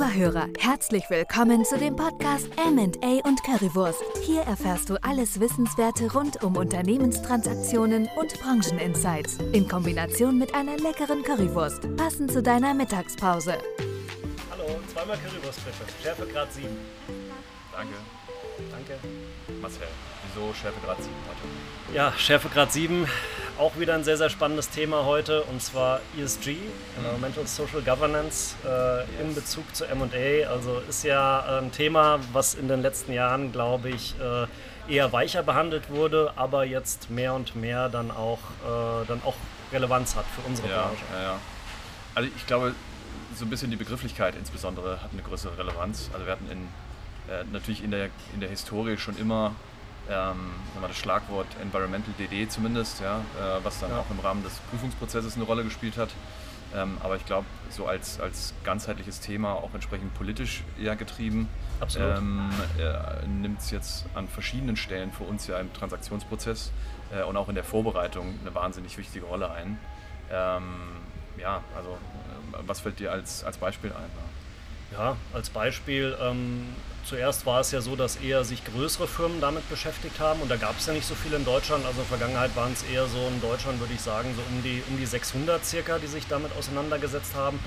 Lieber Hörer, herzlich willkommen zu dem Podcast MA und Currywurst. Hier erfährst du alles Wissenswerte rund um Unternehmenstransaktionen und Brancheninsights. In Kombination mit einer leckeren Currywurst, passend zu deiner Mittagspause. Hallo, zweimal Currywurst bitte. Schärfegrad 7. Danke. Danke. Marcel, wieso Schärfegrad 7 heute? Ja, Schärfegrad 7. Auch wieder ein sehr, sehr spannendes Thema heute und zwar ESG, Environmental Social Governance, äh, in Bezug zu MA. Also ist ja ein Thema, was in den letzten Jahren, glaube ich, äh, eher weicher behandelt wurde, aber jetzt mehr und mehr dann auch, äh, dann auch Relevanz hat für unsere Ja, Branche. ja, ja. Also ich glaube, so ein bisschen die Begrifflichkeit insbesondere hat eine größere Relevanz. Also wir hatten in, äh, natürlich in der, in der Historie schon immer ähm, das Schlagwort Environmental DD zumindest, ja, äh, was dann Ja. auch im Rahmen des Prüfungsprozesses eine Rolle gespielt hat. Ähm, aber ich glaube, so als, als ganzheitliches Thema, auch entsprechend politisch eher getrieben, ähm, äh, nimmt es jetzt an verschiedenen Stellen für uns ja im Transaktionsprozess äh, und auch in der Vorbereitung eine wahnsinnig wichtige Rolle ein. Ähm, ja, also äh, was fällt dir als, als Beispiel ein? Ja, als Beispiel, ähm, zuerst war es ja so, dass eher sich größere Firmen damit beschäftigt haben und da gab es ja nicht so viele in Deutschland. Also in der Vergangenheit waren es eher so in Deutschland, würde ich sagen, so um die, um die 600 circa, die sich damit auseinandergesetzt haben.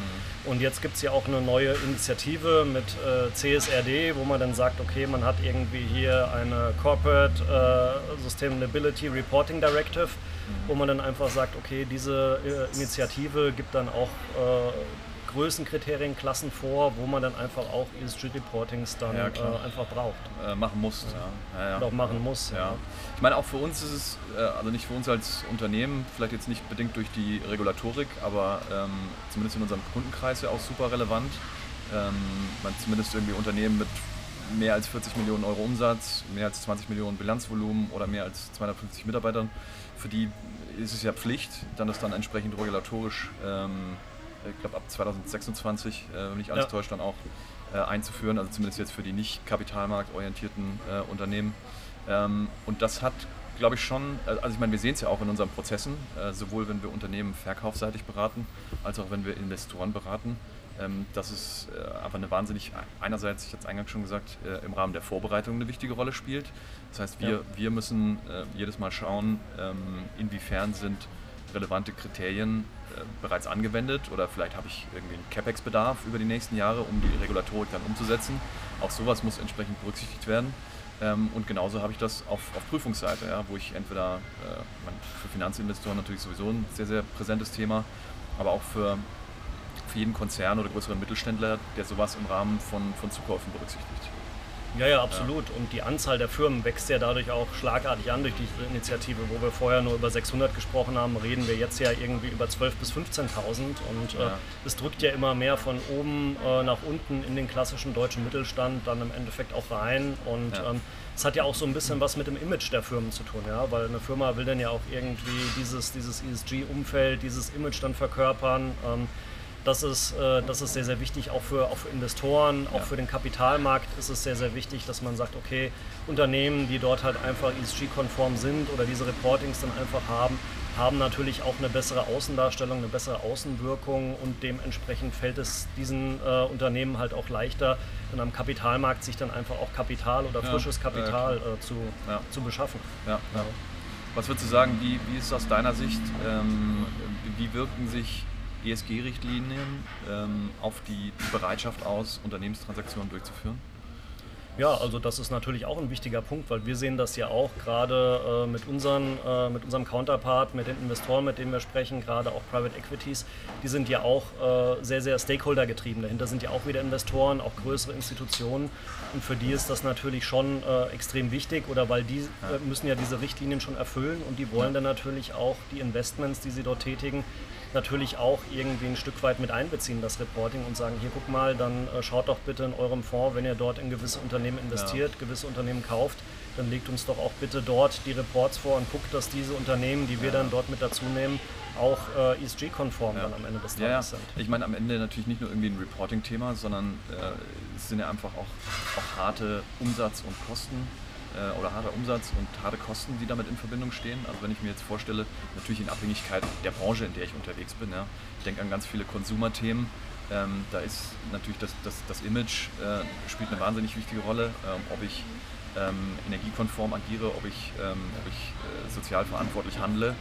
Und jetzt gibt es ja auch eine neue Initiative mit äh, CSRD, wo man dann sagt, okay, man hat irgendwie hier eine Corporate äh, Sustainability Reporting Directive, wo man dann einfach sagt, okay, diese äh, Initiative gibt dann auch äh, Größenkriterien, Klassen vor, wo man dann einfach auch ESG-Reportings dann Ja, äh, einfach braucht Äh, machen musst. Ja. Ja, auch machen muss. Ja. Ich meine, auch für uns ist es, äh, also nicht für uns als Unternehmen, vielleicht jetzt nicht bedingt durch die Regulatorik, aber ähm, zumindest in unserem Kundenkreis ja auch super relevant. Ähm, man zumindest irgendwie Unternehmen mit mehr als 40 Millionen Euro Umsatz, mehr als 20 Millionen Bilanzvolumen oder mehr als 250 Mitarbeitern, für die ist es ja Pflicht, dann das dann entsprechend regulatorisch, ähm, ich glaube ab 2026, äh, wenn nicht alles Ja. täuscht, dann auch äh, einzuführen, also zumindest jetzt für die nicht kapitalmarktorientierten äh, Unternehmen. Ähm, und das hat, glaube ich, schon, also ich meine, wir sehen es ja auch in unseren Prozessen, äh, sowohl wenn wir Unternehmen verkaufsseitig beraten, als auch wenn wir Investoren beraten, ähm, dass es äh, einfach eine wahnsinnig, einerseits, ich hatte es eingangs schon gesagt, äh, im Rahmen der Vorbereitung eine wichtige Rolle spielt. Das heißt, wir, Ja. wir müssen jedes Mal schauen, ähm, inwiefern sind relevante Kriterien äh, bereits angewendet oder vielleicht habe ich irgendwie einen CapEx-Bedarf über die nächsten Jahre, um die Regulatorik dann umzusetzen. Auch sowas muss entsprechend berücksichtigt werden. Ähm, und genauso habe ich das auf, auf Prüfungsseite, ja, wo ich entweder, äh, für Finanzinvestoren natürlich sowieso ein sehr, sehr präsentes Thema, aber auch für, für jeden Konzern oder größeren Mittelständler, der sowas im Rahmen von, von Zukäufen berücksichtigt. Ja, ja, absolut. Und die Anzahl der Firmen wächst ja dadurch auch schlagartig an durch diese Initiative. Wo wir vorher nur über 600 gesprochen haben, reden wir jetzt ja irgendwie über 12.000 bis 15.000. Und äh, Ja. es drückt ja immer mehr von oben äh, nach unten in den klassischen deutschen Mittelstand dann im Endeffekt auch rein. Und Ja. ähm, es hat ja auch so ein bisschen was mit dem Image der Firmen zu tun, ja, weil eine Firma will dann ja auch irgendwie dieses, dieses ESG-Umfeld, dieses Image dann verkörpern. Ähm, das ist, äh, das ist sehr, sehr wichtig, auch für, auch für Investoren, auch Ja. für den Kapitalmarkt ist es sehr, sehr wichtig, dass man sagt, okay, Unternehmen, die dort halt einfach ESG-konform sind oder diese Reportings dann einfach haben, haben natürlich auch eine bessere Außendarstellung, eine bessere Außenwirkung und dementsprechend fällt es diesen äh, Unternehmen halt auch leichter, dann am Kapitalmarkt sich dann einfach auch Kapital oder Ja, frisches Kapital äh, zu, Ja. zu beschaffen. Ja, ja. Was würdest du sagen, wie, wie ist aus deiner Sicht, ähm, wie wirken sich ESG-Richtlinien ähm, auf die Bereitschaft aus, Unternehmenstransaktionen durchzuführen? Ja, also das ist natürlich auch ein wichtiger Punkt, weil wir sehen das ja auch gerade äh, mit, unseren, äh, mit unserem Counterpart, mit den Investoren, mit denen wir sprechen, gerade auch Private Equities, die sind ja auch äh, sehr, sehr Stakeholder getrieben. Dahinter sind ja auch wieder Investoren, auch größere Institutionen. Und für die ist das natürlich schon äh, extrem wichtig oder weil die äh, müssen ja diese Richtlinien schon erfüllen und die wollen dann natürlich auch die Investments, die sie dort tätigen, natürlich auch irgendwie ein Stück weit mit einbeziehen, das Reporting und sagen, hier guck mal, dann äh, schaut doch bitte in eurem Fonds, wenn ihr dort in gewisse Unternehmen investiert, gewisse Unternehmen kauft, dann legt uns doch auch bitte dort die Reports vor und guckt, dass diese Unternehmen, die wir dann dort mit dazu nehmen, auch äh, ESG-konform dann am Ende des Ja, ja. Tages sind. Ich meine, am Ende natürlich nicht nur irgendwie ein Reporting-Thema, sondern äh, es sind ja einfach auch, auch harte Umsatz- und Kosten äh, oder harter Umsatz und harte Kosten, die damit in Verbindung stehen. Also wenn ich mir jetzt vorstelle, natürlich in Abhängigkeit der Branche, in der ich unterwegs bin, ja, ich denke an ganz viele Konsumerthemen, Ähm, da ist natürlich das, das, das Image äh, spielt eine wahnsinnig wichtige Rolle, ähm, ob ich ähm, energiekonform agiere, ob ich, ähm, ob ich äh, sozial verantwortlich handle.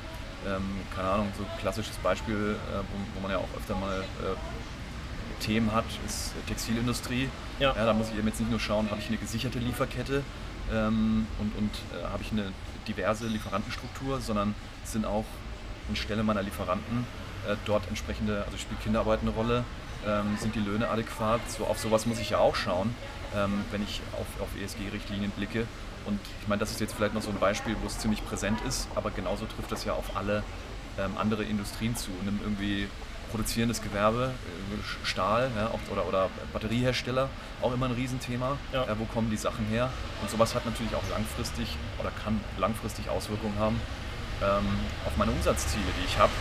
Ähm, keine Ahnung, so ein klassisches Beispiel, äh, wo, wo, man ja auch öfter mal äh, Themen hat, ist Textilindustrie. Ja. ja. da muss ich eben jetzt nicht nur schauen, habe ich eine gesicherte Lieferkette ähm, und, und äh, habe ich eine diverse Lieferantenstruktur, sondern sind auch anstelle meiner Lieferanten äh, dort entsprechende, also spielt Kinderarbeit eine Rolle, ähm, sind die Löhne adäquat, so auf sowas muss ich ja auch schauen, ähm, wenn ich auf, auf ESG-Richtlinien blicke. Und ich meine, das ist jetzt vielleicht noch so ein Beispiel, wo es ziemlich präsent ist, aber genauso trifft das ja auf alle ähm, andere Industrien zu. Nimm irgendwie produzierendes Gewerbe, äh, Stahl ja, oder, oder Batteriehersteller, auch immer ein Riesenthema. Ja. Äh, wo kommen die Sachen her? Und sowas hat natürlich auch langfristig oder kann langfristig Auswirkungen haben ähm, auf meine Umsatzziele, die ich habe,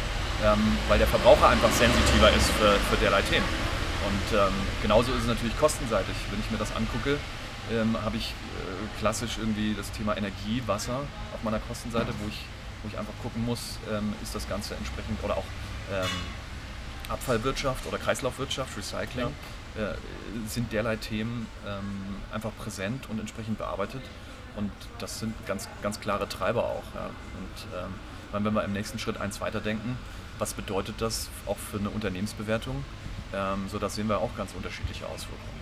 ähm, weil der Verbraucher einfach sensitiver ist für, für derlei Themen. Und ähm, genauso ist es natürlich kostenseitig. Wenn ich mir das angucke, ähm, habe ich äh, klassisch irgendwie das Thema Energie, Wasser auf meiner Kostenseite, wo ich, wo ich einfach gucken muss, ähm, ist das Ganze entsprechend oder auch ähm, Abfallwirtschaft oder Kreislaufwirtschaft, Recycling, ja. äh, sind derlei Themen ähm, einfach präsent und entsprechend bearbeitet. Und das sind ganz, ganz klare Treiber auch. Ja. Und ähm, wenn wir im nächsten Schritt eins weiterdenken, was bedeutet das auch für eine Unternehmensbewertung? Ähm, so das sehen wir auch ganz unterschiedliche Auswirkungen.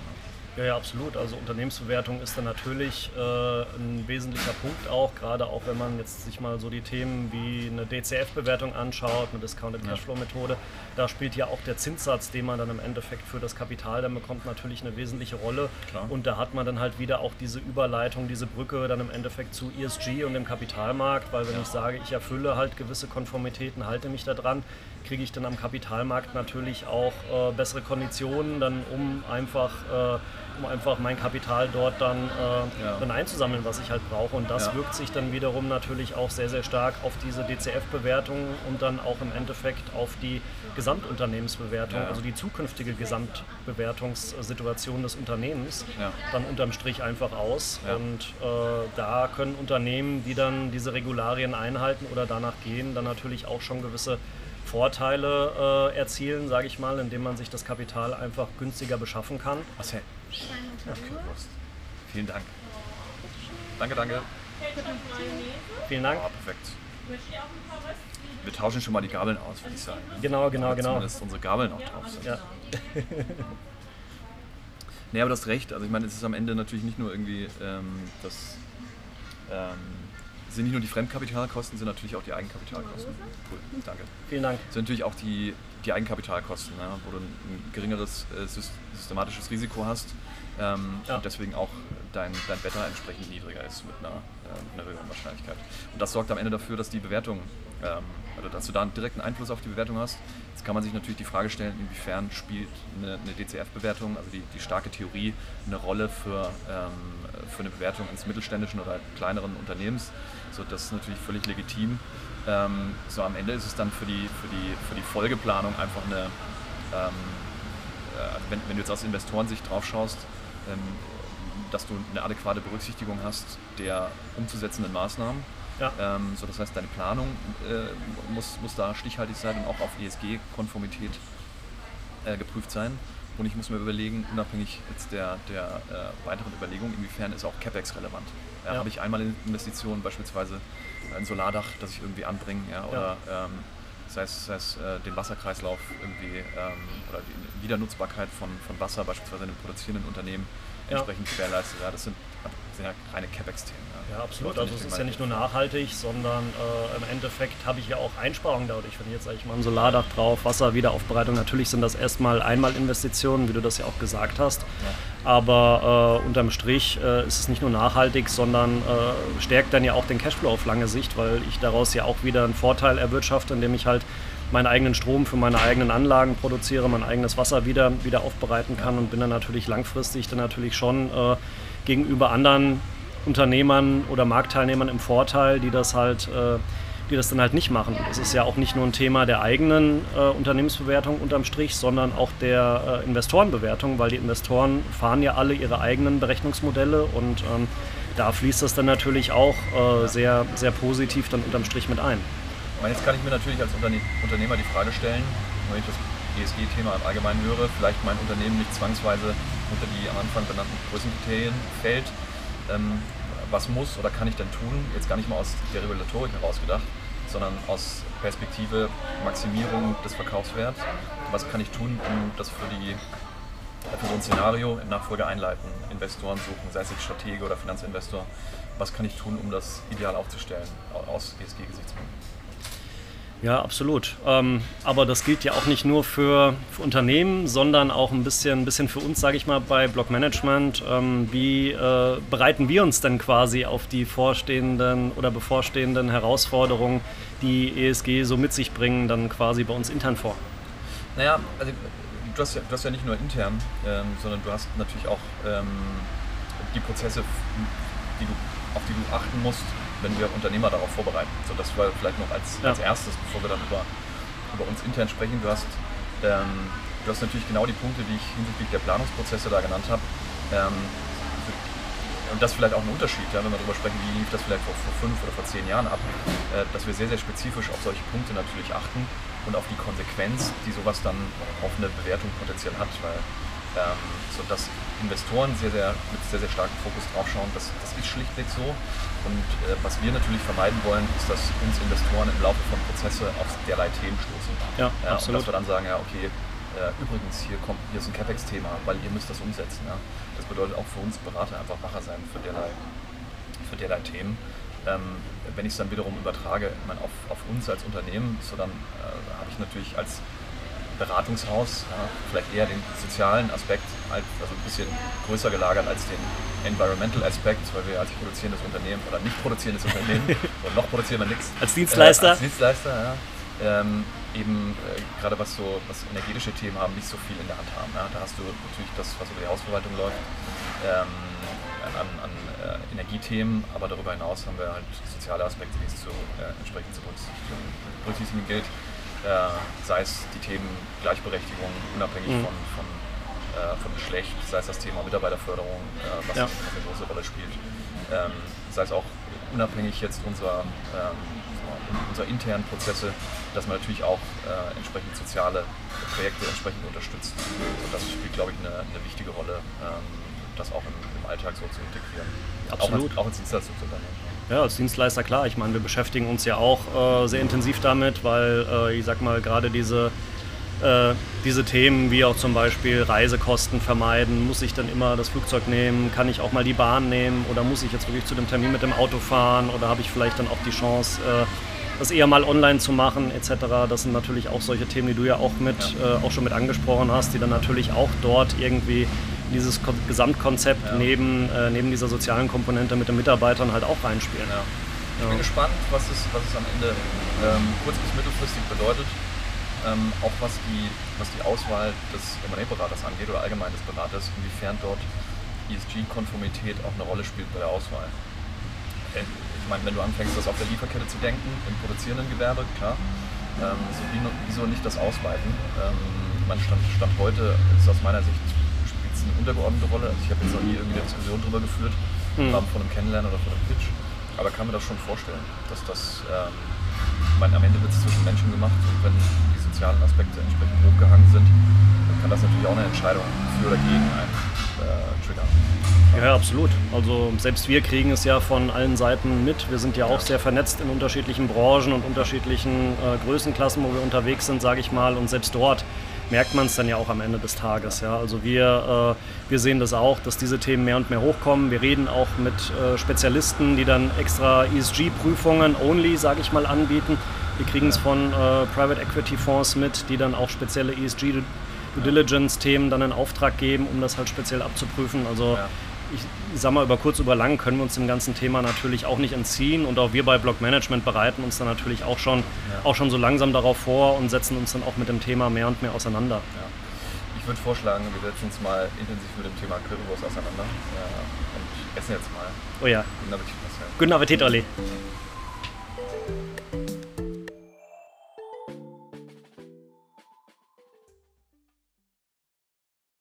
Ja, ja, absolut. Also Unternehmensbewertung ist dann natürlich äh, ein wesentlicher Punkt auch, gerade auch wenn man jetzt sich mal so die Themen wie eine DCF-Bewertung anschaut, eine Discounted Cashflow-Methode. Da spielt ja auch der Zinssatz, den man dann im Endeffekt für das Kapital dann bekommt, natürlich eine wesentliche Rolle. Klar. Und da hat man dann halt wieder auch diese Überleitung, diese Brücke dann im Endeffekt zu ESG und dem Kapitalmarkt, weil wenn ja. ich sage, ich erfülle halt gewisse Konformitäten, halte mich da dran, kriege ich dann am Kapitalmarkt natürlich auch äh, bessere Konditionen, dann um einfach äh, um einfach mein Kapital dort dann, äh, ja. dann einzusammeln, was ich halt brauche. Und das ja. wirkt sich dann wiederum natürlich auch sehr, sehr stark auf diese DCF-Bewertung und dann auch im Endeffekt auf die Gesamtunternehmensbewertung, ja. also die zukünftige Gesamtbewertungssituation des Unternehmens, dann unterm Strich einfach aus. Und äh, da können Unternehmen, die dann diese Regularien einhalten oder danach gehen, dann natürlich auch schon gewisse Vorteile äh, erzielen, sage ich mal, indem man sich das Kapital einfach günstiger beschaffen kann. Was, Okay, Vielen Dank. Danke, danke. Vielen Dank. Ah, perfekt. Wir tauschen schon mal die Gabeln aus, würde ich sagen. Genau, genau, genau. Zumindest unsere Gabeln auch drauf sind. Ja. nee, aber du hast recht. Also ich meine, es ist am Ende natürlich nicht nur irgendwie ähm, das ähm, sind nicht nur die Fremdkapitalkosten, sind natürlich auch die Eigenkapitalkosten. Cool, danke. Vielen Dank. Sind natürlich auch die, die Eigenkapitalkosten, ne, wo du ein geringeres äh, systematisches Risiko hast ähm, ja. und deswegen auch dein, dein Beta entsprechend niedriger ist mit einer, äh, einer höheren Wahrscheinlichkeit. Und das sorgt am Ende dafür, dass die Bewertung, ähm, also dass du da einen direkten Einfluss auf die Bewertung hast. Jetzt kann man sich natürlich die Frage stellen, inwiefern spielt eine, eine DCF-Bewertung, also die, die starke Theorie, eine Rolle für, ähm, für eine Bewertung eines mittelständischen oder kleineren Unternehmens. So, das ist natürlich völlig legitim. Ähm, so am Ende ist es dann für die, für die, für die Folgeplanung einfach eine, ähm, äh, wenn, wenn, du jetzt aus Investorensicht drauf schaust, dass du eine adäquate Berücksichtigung hast der umzusetzenden Maßnahmen. Ja. Ähm, so, das heißt, deine Planung äh, muss, muss da stichhaltig sein und auch auf ESG-Konformität äh, geprüft sein. Und ich muss mir überlegen, unabhängig jetzt der, der äh, weiteren Überlegung, inwiefern ist auch CapEx relevant. Ja, ja. Habe ich einmal Investitionen, beispielsweise ein Solardach, das ich irgendwie anbringe, ja, oder ähm, sei es, sei es äh, den Wasserkreislauf irgendwie ähm, oder die Wiedernutzbarkeit von, von Wasser, beispielsweise in einem produzierenden Unternehmen, entsprechend gewährleistet. Ja, das sind, sind ja reine CapEx-Themen. Ja. absolut. Also es ist ja nicht nur nachhaltig, sondern äh, im Endeffekt habe ich ja auch Einsparungen dadurch. Wenn ich jetzt sage ich mal ein Solardach drauf, Wasserwiederaufbereitung, natürlich sind das erstmal Einmalinvestitionen, wie du das ja auch gesagt hast. Ja. Aber äh, unterm Strich äh, ist es nicht nur nachhaltig, sondern äh, stärkt dann ja auch den Cashflow auf lange Sicht, weil ich daraus ja auch wieder einen Vorteil erwirtschafte, indem ich halt meinen eigenen Strom für meine eigenen Anlagen produziere, mein eigenes Wasser wieder, wieder aufbereiten kann und bin dann natürlich langfristig dann natürlich schon äh, gegenüber anderen Unternehmern oder Marktteilnehmern im Vorteil, die das halt äh, die das dann halt nicht machen. Es ist ja auch nicht nur ein Thema der eigenen äh, Unternehmensbewertung unterm Strich, sondern auch der äh, Investorenbewertung, weil die Investoren fahren ja alle ihre eigenen Berechnungsmodelle und ähm, da fließt das dann natürlich auch äh, sehr, sehr positiv dann unterm Strich mit ein. Und jetzt kann ich mir natürlich als Unternehmer die Frage stellen, wenn ich das ESG-Thema im Allgemeinen höre, vielleicht mein Unternehmen nicht zwangsweise unter die am Anfang benannten Größenkriterien fällt. Ähm, was muss oder kann ich denn tun? Jetzt gar nicht mal aus der Regulatorik herausgedacht, sondern aus Perspektive Maximierung des Verkaufswerts. Was kann ich tun, um das für, die, für so ein Szenario im Nachfolger einleiten? Investoren suchen, sei es jetzt Stratege oder Finanzinvestor. Was kann ich tun, um das ideal aufzustellen aus ESG-Gesichtspunkten? Ja, absolut. Ähm, aber das gilt ja auch nicht nur für, für, Unternehmen, sondern auch ein bisschen, ein bisschen für uns, sage ich mal, bei Block Management. Ähm, wie äh, bereiten wir uns denn quasi auf die vorstehenden oder bevorstehenden Herausforderungen, die ESG so mit sich bringen, dann quasi bei uns intern vor? Naja, also du hast ja, du hast ja nicht nur intern, ähm, sondern du hast natürlich auch ähm, die Prozesse, die du, auf die du achten musst, wenn wir Unternehmer darauf vorbereiten. So, das war vielleicht noch als, ja. als erstes, bevor wir dann über, über uns intern sprechen. Du hast, ähm, du hast natürlich genau die Punkte, die ich hinsichtlich der Planungsprozesse da genannt habe. Ähm, und das vielleicht auch ein Unterschied, ja, wenn wir darüber sprechen, wie lief das vielleicht vor, vor fünf oder vor zehn Jahren ab, äh, dass wir sehr, sehr spezifisch auf solche Punkte natürlich achten und auf die Konsequenz, die sowas dann auf eine Bewertung potenziell hat, weil ähm, sodass Investoren sehr, sehr, mit sehr, sehr starkem Fokus drauf schauen. Das, das ist schlichtweg so. Und äh, was wir natürlich vermeiden wollen, ist, dass uns Investoren im Laufe von Prozesse auf derlei Themen stoßen. Ja, ja absolut. Und dass wir dann sagen, ja, okay, äh, übrigens, hier kommt, hier ist ein CapEx-Thema, weil ihr müsst das umsetzen. Ja. Das bedeutet auch für uns Berater einfach Macher sein für derlei, für derlei Themen. Ähm, wenn ich es dann wiederum übertrage meine, auf, auf uns als Unternehmen, so dann äh, habe ich natürlich als Beratungshaus, ja, vielleicht eher den sozialen Aspekt, als, also ein bisschen größer gelagert als den Environmental Aspekt, weil wir als produzierendes Unternehmen oder nicht produzierendes Unternehmen und noch produzieren wir nichts. Als Dienstleister? Äh, als Dienstleister, ja. Ähm, eben äh, gerade was so was energetische Themen haben, nicht so viel in der Hand haben. Ja. Da hast du natürlich das, was über die Hausverwaltung läuft, ähm, an, an äh, Energiethemen, aber darüber hinaus haben wir halt soziale Aspekte, die es zu, äh, entsprechend zu berücksichtigen gilt äh, sei es die Themen Gleichberechtigung, unabhängig mhm. von, von, äh, von Geschlecht, sei es das Thema Mitarbeiterförderung, äh, was, ja. eine große Rolle spielt, ähm, sei es auch unabhängig jetzt unserer, ähm, unserer internen Prozesse, dass man natürlich auch äh, entsprechend soziale Projekte entsprechend unterstützt. Und das spielt, glaube ich, eine, eine wichtige Rolle, ähm, das auch im, im, Alltag so zu integrieren. Absolut. Auch als, auch als Dienstleistungsunternehmen. Ja, als Dienstleister klar. Ich meine, wir beschäftigen uns ja auch äh, sehr intensiv damit, weil äh, ich sag mal, gerade diese, äh, diese Themen wie auch zum Beispiel Reisekosten vermeiden, muss ich dann immer das Flugzeug nehmen, kann ich auch mal die Bahn nehmen oder muss ich jetzt wirklich zu dem Termin mit dem Auto fahren oder habe ich vielleicht dann auch die Chance, äh, das eher mal online zu machen etc. Das sind natürlich auch solche Themen, die du ja auch mit. Äh, auch schon mit angesprochen hast, die dann natürlich auch dort irgendwie dieses Gesamtkonzept ja. neben, äh, neben dieser sozialen Komponente mit den Mitarbeitern halt auch reinspielen. Ja. Ich bin gespannt, was es, was es am Ende ähm, kurz- bis mittelfristig bedeutet. Ähm, auch was die, was die Auswahl des M&A-Beraters angeht oder allgemein des Beraters, inwiefern dort ESG-Konformität auch eine Rolle spielt bei der Auswahl. Äh, ich meine, wenn du anfängst, das auf der Lieferkette zu denken, im produzierenden Gewerbe, klar, ähm, so, wieso nicht das Ausweiten? Ähm, mein Stand, Stand heute ist aus meiner Sicht eine untergeordnete Rolle. Also ich habe jetzt noch nie irgendwie eine Diskussion darüber geführt, mhm. Von einem Kennenlernen oder von einem Pitch. Aber kann mir das schon vorstellen, dass das, ähm, meine, am Ende wird es zwischen Menschen gemacht und wenn die sozialen Aspekte entsprechend hochgehangen sind, dann kann das natürlich auch eine Entscheidung für oder gegen einen äh, triggern. Ja, absolut. Also selbst wir kriegen es ja von allen Seiten mit. Wir sind ja auch sehr vernetzt in unterschiedlichen Branchen und unterschiedlichen äh, Größenklassen, wo wir unterwegs sind, sage ich mal. Und selbst dort merkt man es dann ja auch am Ende des Tages. Ja. Also wir, äh, wir sehen das auch, dass diese Themen mehr und mehr hochkommen. Wir reden auch mit äh, Spezialisten, die dann extra ESG-Prüfungen only, sage ich mal, anbieten. Wir kriegen es von äh, Private Equity Fonds mit, die dann auch spezielle ESG Due Diligence Themen dann in Auftrag geben, um das halt speziell abzuprüfen. Also ja ich sag mal, über kurz über lang können wir uns dem ganzen Thema natürlich auch nicht entziehen und auch wir bei Block Management bereiten uns dann natürlich auch schon, ja. auch schon so langsam darauf vor und setzen uns dann auch mit dem Thema mehr und mehr auseinander. Ja. Ich würde vorschlagen, wir setzen uns mal intensiv mit dem Thema Currywurst auseinander ja, und essen jetzt mal. Oh ja. Guten Appetit, Marcel. Guten Appetit, Olli.